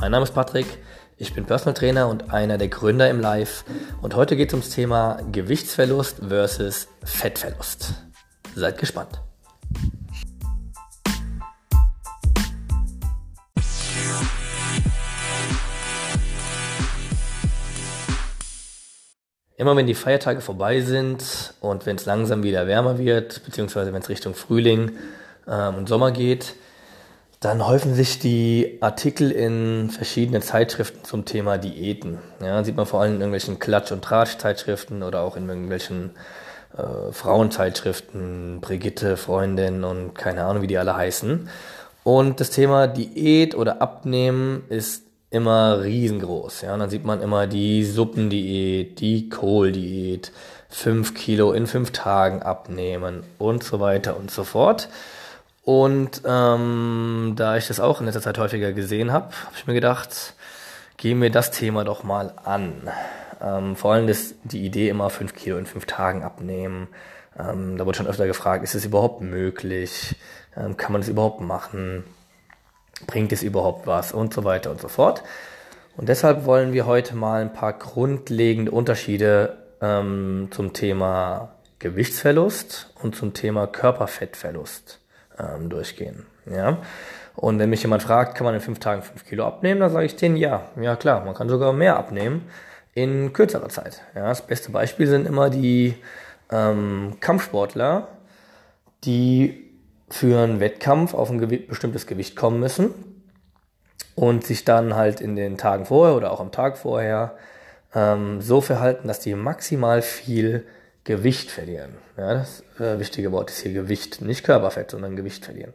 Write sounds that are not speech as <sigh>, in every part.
Mein Name ist Patrick, ich bin Personal Trainer und einer der Gründer im Live und heute geht es ums Thema Gewichtsverlust versus Fettverlust. Seid gespannt. Immer wenn die Feiertage vorbei sind und wenn es langsam wieder wärmer wird, beziehungsweise wenn es Richtung Frühling ähm, und Sommer geht, dann häufen sich die Artikel in verschiedenen Zeitschriften zum Thema Diäten. Ja, sieht man vor allem in irgendwelchen Klatsch- und Tratsch-Zeitschriften oder auch in irgendwelchen äh, Frauenzeitschriften, Brigitte, Freundin und keine Ahnung, wie die alle heißen. Und das Thema Diät oder Abnehmen ist immer riesengroß. Ja, und dann sieht man immer die Suppendiät, die Kohldiät, fünf Kilo in fünf Tagen abnehmen und so weiter und so fort. Und ähm, da ich das auch in letzter Zeit häufiger gesehen habe, habe ich mir gedacht, gehen wir das Thema doch mal an. Ähm, vor allem das, die Idee immer fünf Kilo in fünf Tagen abnehmen. Ähm, da wurde schon öfter gefragt, ist es überhaupt möglich? Ähm, kann man das überhaupt machen? Bringt es überhaupt was? Und so weiter und so fort. Und deshalb wollen wir heute mal ein paar grundlegende Unterschiede ähm, zum Thema Gewichtsverlust und zum Thema Körperfettverlust ähm, durchgehen. Ja? Und wenn mich jemand fragt, kann man in fünf Tagen fünf Kilo abnehmen, dann sage ich denen ja. Ja klar, man kann sogar mehr abnehmen in kürzerer Zeit. Ja, das beste Beispiel sind immer die ähm, Kampfsportler, die für einen Wettkampf auf ein Gew bestimmtes Gewicht kommen müssen und sich dann halt in den Tagen vorher oder auch am Tag vorher ähm, so verhalten, dass die maximal viel Gewicht verlieren. Ja, das äh, wichtige Wort ist hier Gewicht, nicht Körperfett, sondern Gewicht verlieren.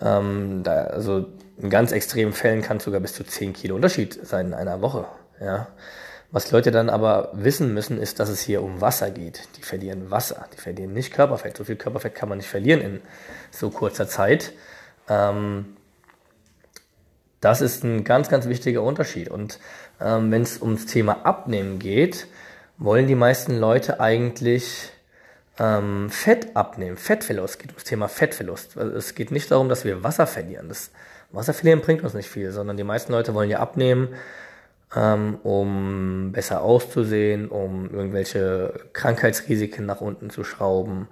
Ähm, da, also in ganz extremen Fällen kann es sogar bis zu 10 Kilo Unterschied sein in einer Woche. Ja. Was Leute dann aber wissen müssen, ist, dass es hier um Wasser geht. Die verlieren Wasser, die verlieren nicht Körperfett. So viel Körperfett kann man nicht verlieren in so kurzer Zeit. Ähm, das ist ein ganz, ganz wichtiger Unterschied. Und ähm, wenn es ums Thema Abnehmen geht, wollen die meisten Leute eigentlich ähm, Fett abnehmen, Fettverlust. Geht ums Thema Fettverlust. Also es geht nicht darum, dass wir Wasser verlieren. Das Wasser verlieren bringt uns nicht viel, sondern die meisten Leute wollen ja abnehmen, ähm, um besser auszusehen, um irgendwelche Krankheitsrisiken nach unten zu schrauben.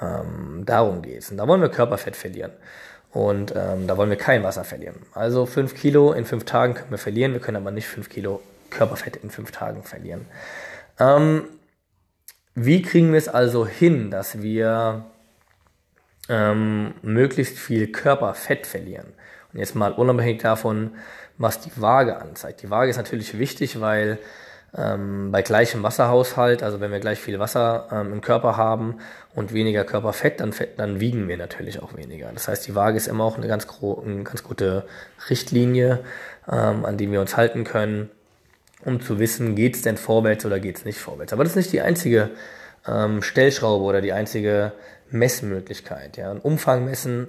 Ähm, darum geht's. Und da wollen wir Körperfett verlieren. Und ähm, da wollen wir kein Wasser verlieren. Also fünf Kilo in fünf Tagen können wir verlieren, wir können aber nicht fünf Kilo Körperfett in fünf Tagen verlieren. Ähm, wie kriegen wir es also hin, dass wir ähm, möglichst viel Körperfett verlieren? Und jetzt mal unabhängig davon, was die Waage anzeigt. Die Waage ist natürlich wichtig, weil ähm, bei gleichem Wasserhaushalt, also wenn wir gleich viel Wasser ähm, im Körper haben und weniger Körperfett, dann, dann wiegen wir natürlich auch weniger. Das heißt, die Waage ist immer auch eine ganz, eine ganz gute Richtlinie, ähm, an die wir uns halten können um zu wissen, geht es denn vorwärts oder geht es nicht vorwärts. Aber das ist nicht die einzige ähm, Stellschraube oder die einzige Messmöglichkeit. Ja. Ein Umfang messen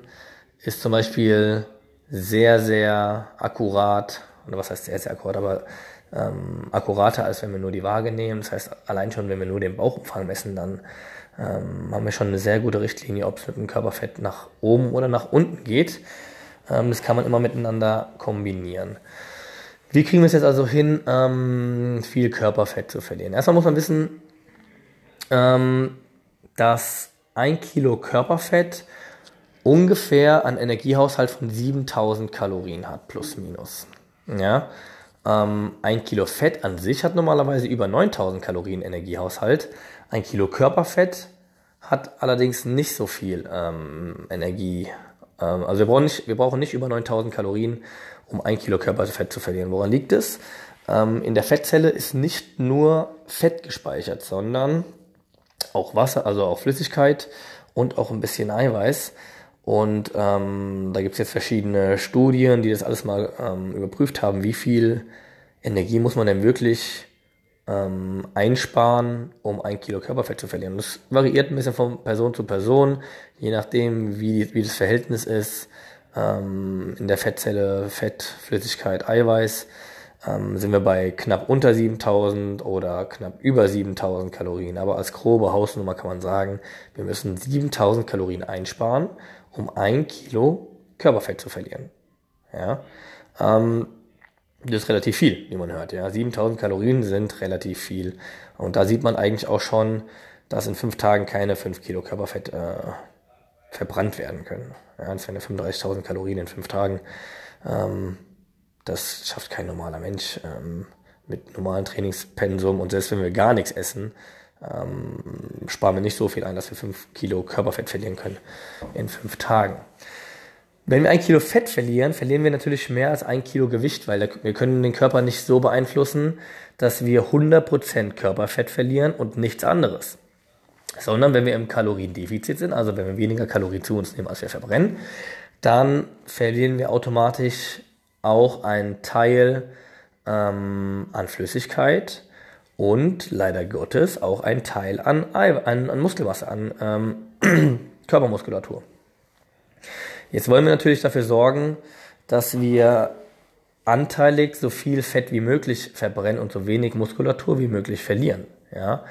ist zum Beispiel sehr, sehr akkurat, oder was heißt sehr, sehr akkurat, aber ähm, akkurater, als wenn wir nur die Waage nehmen. Das heißt, allein schon, wenn wir nur den Bauchumfang messen, dann ähm, haben wir schon eine sehr gute Richtlinie, ob es mit dem Körperfett nach oben oder nach unten geht. Ähm, das kann man immer miteinander kombinieren. Wie kriegen wir es jetzt also hin, ähm, viel Körperfett zu verlieren? Erstmal muss man wissen, ähm, dass ein Kilo Körperfett ungefähr einen Energiehaushalt von 7000 Kalorien hat, plus minus. Ja? Ähm, ein Kilo Fett an sich hat normalerweise über 9000 Kalorien Energiehaushalt. Ein Kilo Körperfett hat allerdings nicht so viel ähm, Energie. Ähm, also wir brauchen, nicht, wir brauchen nicht über 9000 Kalorien, um ein Kilo Körperfett zu verlieren. Woran liegt es? Ähm, in der Fettzelle ist nicht nur Fett gespeichert, sondern auch Wasser, also auch Flüssigkeit und auch ein bisschen Eiweiß. Und ähm, da gibt es jetzt verschiedene Studien, die das alles mal ähm, überprüft haben, wie viel Energie muss man denn wirklich ähm, einsparen, um ein Kilo Körperfett zu verlieren. Das variiert ein bisschen von Person zu Person, je nachdem, wie, wie das Verhältnis ist ähm, in der Fettzelle Fett, Flüssigkeit, Eiweiß, ähm, sind wir bei knapp unter 7000 oder knapp über 7000 Kalorien. Aber als grobe Hausnummer kann man sagen, wir müssen 7000 Kalorien einsparen, um ein Kilo Körperfett zu verlieren. Ja? Ähm, Das ist relativ viel, wie man hört. Ja, 7000 Kalorien sind relativ viel. Und da sieht man eigentlich auch schon, dass in fünf Tagen keine 5 Kilo Körperfett äh, verbrannt werden können. Ja, das wären ja 35.000 Kalorien in fünf Tagen. Ähm, das schafft kein normaler Mensch ähm, mit normalen Trainingspensum. Und selbst wenn wir gar nichts essen, ähm, sparen wir nicht so viel ein, dass wir 5 Kilo Körperfett verlieren können in fünf Tagen. Wenn wir ein Kilo Fett verlieren, verlieren wir natürlich mehr als ein Kilo Gewicht, weil wir können den Körper nicht so beeinflussen, dass wir 100% Körperfett verlieren und nichts anderes. Sondern wenn wir im Kaloriendefizit sind, also wenn wir weniger Kalorien zu uns nehmen, als wir verbrennen, dann verlieren wir automatisch auch einen Teil ähm, an Flüssigkeit und leider Gottes auch einen Teil an, an, an Muskelmasse, an ähm, <clears throat> Körpermuskulatur. Jetzt wollen wir natürlich dafür sorgen, dass wir anteilig so viel Fett wie möglich verbrennen und so wenig Muskulatur wie möglich verlieren. Ja?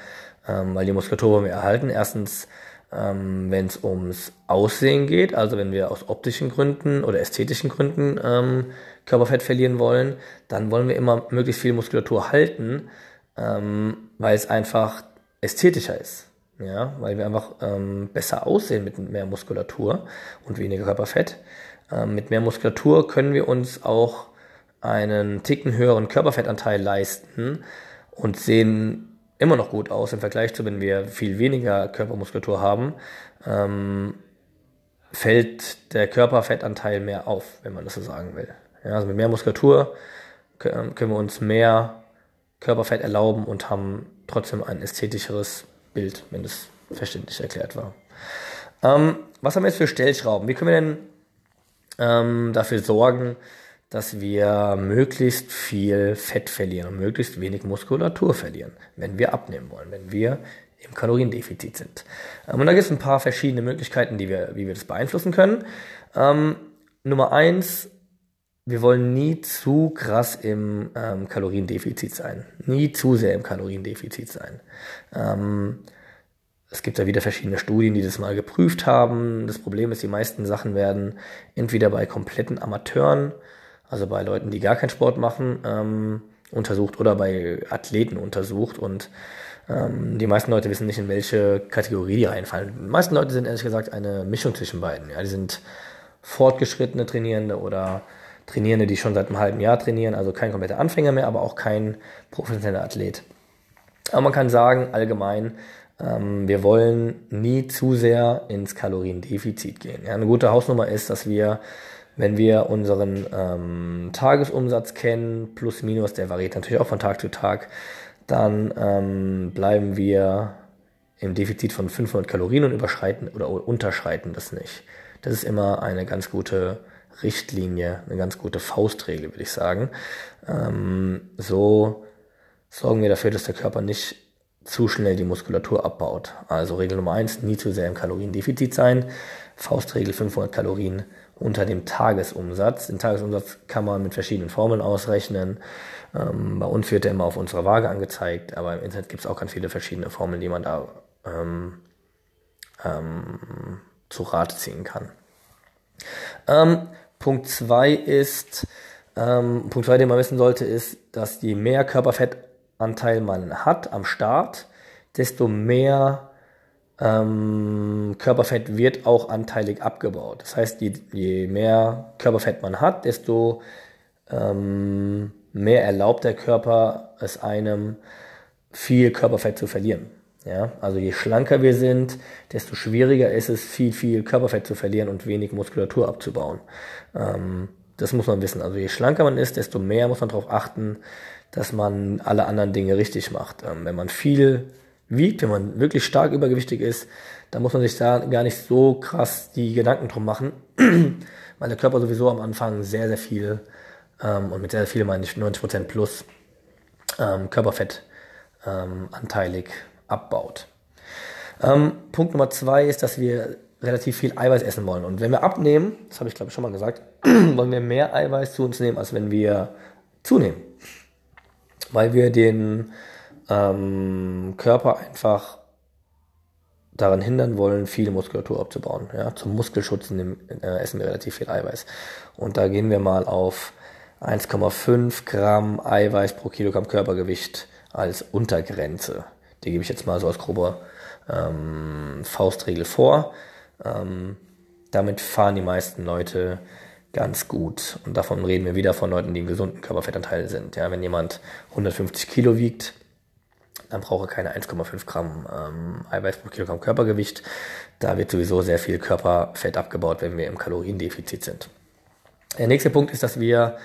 Ähm, weil die Muskulatur wollen wir erhalten. Erstens, ähm, wenn es ums Aussehen geht, also wenn wir aus optischen Gründen oder ästhetischen Gründen ähm, Körperfett verlieren wollen, dann wollen wir immer möglichst viel Muskulatur halten, ähm, weil es einfach ästhetischer ist ja, weil wir einfach ähm, besser aussehen mit mehr Muskulatur und weniger Körperfett. Ähm, mit mehr Muskulatur können wir uns auch einen Ticken höheren Körperfettanteil leisten und sehen immer noch gut aus im Vergleich zu, wenn wir viel weniger Körpermuskulatur haben, ähm, fällt der Körperfettanteil mehr auf, wenn man das so sagen will. Ja, also mit mehr Muskulatur können wir uns mehr Körperfett erlauben und haben trotzdem ein ästhetischeres Bild, wenn das verständlich erklärt war. Ähm, was haben wir jetzt für Stellschrauben? Wie können wir denn ähm, dafür sorgen, dass wir möglichst viel Fett verlieren und möglichst wenig Muskulatur verlieren, wenn wir abnehmen wollen, wenn wir im Kaloriendefizit sind. Ähm, und da gibt es ein paar verschiedene Möglichkeiten, die wir, wie wir das beeinflussen können. Ähm, Nummer eins, wir wollen nie zu krass im ähm, Kaloriendefizit sein. Nie zu sehr im Kaloriendefizit sein. Ähm, es gibt da wieder verschiedene Studien, die das mal geprüft haben. Das Problem ist, die meisten Sachen werden entweder bei kompletten Amateuren, also bei Leuten, die gar keinen Sport machen, ähm, untersucht oder bei Athleten untersucht. Und ähm, die meisten Leute wissen nicht, in welche Kategorie die reinfallen. Die meisten Leute sind ehrlich gesagt eine Mischung zwischen beiden. Ja, die sind fortgeschrittene Trainierende oder Trainierende, die schon seit einem halben Jahr trainieren, also kein kompletter Anfänger mehr, aber auch kein professioneller Athlet. Aber man kann sagen, allgemein, ähm, wir wollen nie zu sehr ins Kaloriendefizit gehen. Ja, eine gute Hausnummer ist, dass wir, wenn wir unseren ähm, Tagesumsatz kennen, plus minus, der variiert natürlich auch von Tag zu Tag, dann ähm, bleiben wir im Defizit von 500 Kalorien und überschreiten oder unterschreiten das nicht. Das ist immer eine ganz gute Richtlinie, eine ganz gute Faustregel, würde ich sagen. Ähm, so sorgen wir dafür, dass der Körper nicht zu schnell die Muskulatur abbaut. Also Regel Nummer eins: nie zu sehr im Kaloriendefizit sein. Faustregel 500 Kalorien unter dem Tagesumsatz. Den Tagesumsatz kann man mit verschiedenen Formeln ausrechnen. Ähm, bei uns wird der immer auf unserer Waage angezeigt, aber im Internet gibt es auch ganz viele verschiedene Formeln, die man da ähm, ähm, zu Rate ziehen kann. Ähm, Punkt zwei ist, ähm, Punkt zwei, den man wissen sollte, ist, dass je mehr Körperfettanteil man hat am Start, desto mehr ähm, Körperfett wird auch anteilig abgebaut. Das heißt, je, je mehr Körperfett man hat, desto ähm, mehr erlaubt der Körper es einem, viel Körperfett zu verlieren. Ja, also je schlanker wir sind, desto schwieriger ist es, viel, viel Körperfett zu verlieren und wenig Muskulatur abzubauen. Ähm, das muss man wissen. Also je schlanker man ist, desto mehr muss man darauf achten, dass man alle anderen Dinge richtig macht. Ähm, wenn man viel wiegt, wenn man wirklich stark übergewichtig ist, dann muss man sich da gar nicht so krass die Gedanken drum machen, <clears throat> weil der Körper sowieso am Anfang sehr, sehr viel, ähm, und mit sehr, sehr viel meine ich 90% plus ähm, Körperfett anteilig abbaut. Ähm, Punkt Nummer zwei ist, dass wir relativ viel Eiweiß essen wollen. Und wenn wir abnehmen, das habe ich glaube ich schon mal gesagt, <clears throat> wollen wir mehr Eiweiß zu uns nehmen, als wenn wir zunehmen. Weil wir den ähm, Körper einfach daran hindern wollen, viel Muskulatur abzubauen. Ja, zum Muskelschutz nehmen, äh, essen wir relativ viel Eiweiß. Und da gehen wir mal auf 1,5 Gramm Eiweiß pro Kilogramm Körpergewicht als Untergrenze. Die gebe ich jetzt mal so als grober ähm, Faustregel vor. Ähm, damit fahren die meisten Leute ganz gut. Und davon reden wir wieder von Leuten, die im gesunden Körperfettanteil sind. Ja, wenn jemand 150 Kilo wiegt, dann braucht er keine 1,5 Gramm ähm, Eiweiß pro Kilogramm Körpergewicht. Da wird sowieso sehr viel Körperfett abgebaut, wenn wir im Kaloriendefizit sind. Der nächste Punkt ist, dass wir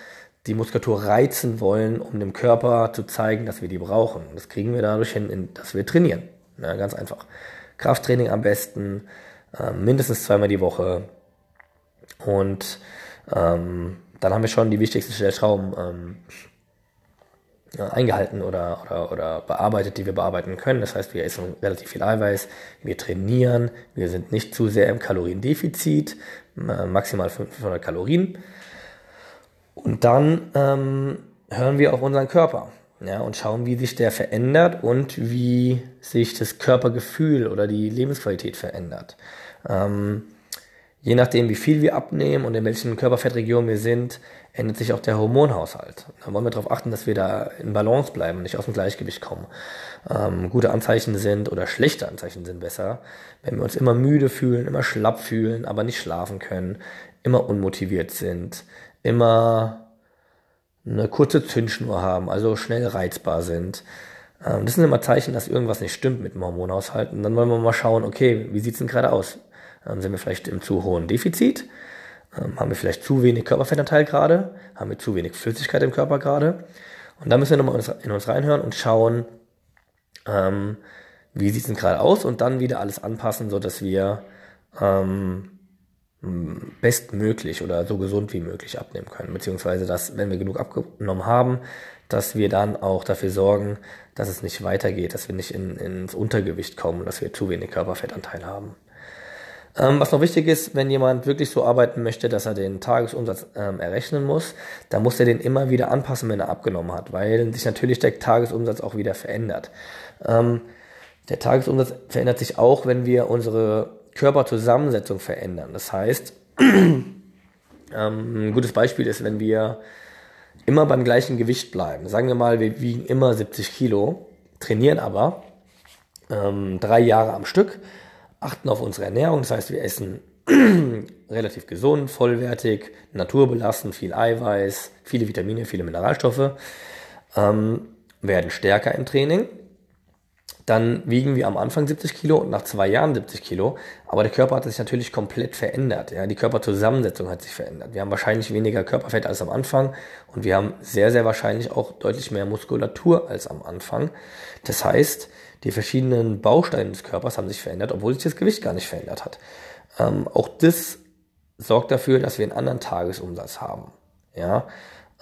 die Muskulatur reizen wollen, um dem Körper zu zeigen, dass wir die brauchen. Das kriegen wir dadurch hin, dass wir trainieren. Ja, ganz einfach. Krafttraining am besten, äh, mindestens zweimal die Woche. Und ähm, dann haben wir schon die wichtigsten Stellschrauben ähm, eingehalten oder, oder, oder bearbeitet, die wir bearbeiten können. Das heißt, wir essen relativ viel Eiweiß, wir trainieren, wir sind nicht zu sehr im Kaloriendefizit, äh, maximal 500 Kalorien. Und dann ähm, hören wir auf unseren Körper ja, und schauen, wie sich der verändert und wie sich das Körpergefühl oder die Lebensqualität verändert. Ähm, je nachdem, wie viel wir abnehmen und in welchen Körperfettregionen wir sind, ändert sich auch der Hormonhaushalt. Da wollen wir darauf achten, dass wir da in Balance bleiben, nicht aus dem Gleichgewicht kommen. Ähm, gute Anzeichen sind oder schlechte Anzeichen sind besser, wenn wir uns immer müde fühlen, immer schlapp fühlen, aber nicht schlafen können, immer unmotiviert sind, immer eine kurze Zündschnur haben, also schnell reizbar sind. Ähm, das sind immer Zeichen, dass irgendwas nicht stimmt mit dem Hormonhaushalt. Und dann wollen wir mal schauen, okay, wie sieht's denn gerade aus? Ähm, sind wir vielleicht im zu hohen Defizit? Ähm, haben wir vielleicht zu wenig Körperfettanteil gerade? Haben wir zu wenig Flüssigkeit im Körper gerade? Und da müssen wir nochmal in uns reinhören und schauen, ähm, wie sieht es denn gerade aus und dann wieder alles anpassen, so dass wir bestmöglich oder so gesund wie möglich abnehmen können. Beziehungsweise, dass, wenn wir genug abgenommen haben, dass wir dann auch dafür sorgen, dass es nicht weitergeht, dass wir nicht in, ins Untergewicht kommen, dass wir zu wenig Körperfettanteil haben. Ähm, was noch wichtig ist, wenn jemand wirklich so arbeiten möchte, dass er den Tagesumsatz ähm, errechnen muss, dann muss er den immer wieder anpassen, wenn er abgenommen hat, weil sich natürlich der Tagesumsatz auch wieder verändert. Ähm, der Tagesumsatz verändert sich auch, wenn wir unsere Körperzusammensetzung verändern. Das heißt, <clears throat> ähm, ein gutes Beispiel ist, wenn wir immer beim gleichen Gewicht bleiben. Sagen wir mal, wir wiegen immer 70 Kilo, trainieren aber ähm, drei Jahre am Stück, achten auf unsere Ernährung, das heißt, wir essen <clears throat> relativ gesund, vollwertig, naturbelassen, viel Eiweiß, viele Vitamine, viele Mineralstoffe, ähm, werden stärker im Training. Dann wiegen wir am Anfang 70 Kilo und nach zwei Jahren 70 Kilo. Aber der Körper hat sich natürlich komplett verändert. Ja, die Körperzusammensetzung hat sich verändert. Wir haben wahrscheinlich weniger Körperfett als am Anfang und wir haben sehr, sehr wahrscheinlich auch deutlich mehr Muskulatur als am Anfang. Das heißt, die verschiedenen Bausteine des Körpers haben sich verändert, obwohl sich das Gewicht gar nicht verändert hat. Ähm, auch das sorgt dafür, dass wir einen anderen Tagesumsatz haben. Ja,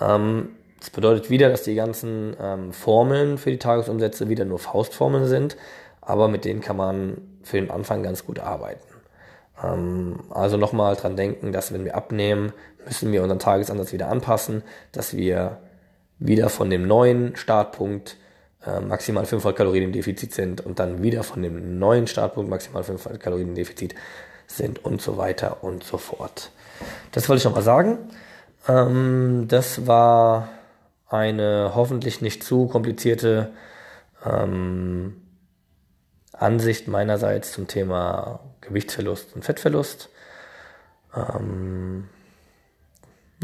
ähm, das bedeutet wieder, dass die ganzen ähm, Formeln für die Tagesumsätze wieder nur Faustformeln sind, aber mit denen kann man für den Anfang ganz gut arbeiten. Ähm, also nochmal dran denken, dass wenn wir abnehmen, müssen wir unseren Tagesansatz wieder anpassen, dass wir wieder von dem neuen Startpunkt äh, maximal 500 Kalorien im Defizit sind und dann wieder von dem neuen Startpunkt maximal 500 Kalorien im Defizit sind und so weiter und so fort. Das wollte ich nochmal sagen. Ähm, das war eine hoffentlich nicht zu komplizierte ähm, Ansicht meinerseits zum Thema Gewichtsverlust und Fettverlust. Ähm,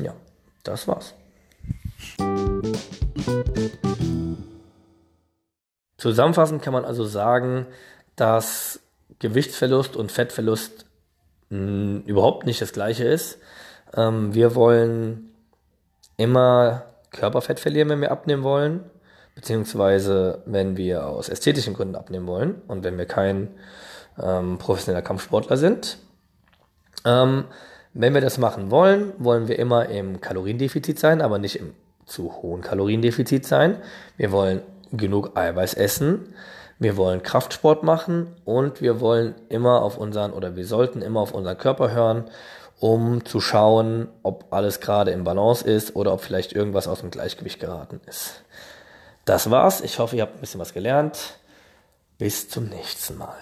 ja, das war's. Zusammenfassend kann man also sagen, dass Gewichtsverlust und Fettverlust mh, überhaupt nicht das gleiche ist. Ähm, wir wollen immer Körperfett verlieren, wenn wir abnehmen wollen, beziehungsweise wenn wir aus ästhetischen Gründen abnehmen wollen und wenn wir kein ähm, professioneller Kampfsportler sind. Ähm, wenn wir das machen wollen, wollen wir immer im Kaloriendefizit sein, aber nicht im zu hohen Kaloriendefizit sein. Wir wollen genug Eiweiß essen. Wir wollen Kraftsport machen und wir wollen immer auf unseren oder wir sollten immer auf unseren Körper hören, um zu schauen, ob alles gerade im Balance ist oder ob vielleicht irgendwas aus dem Gleichgewicht geraten ist. Das war's. Ich hoffe, ihr habt ein bisschen was gelernt. Bis zum nächsten Mal.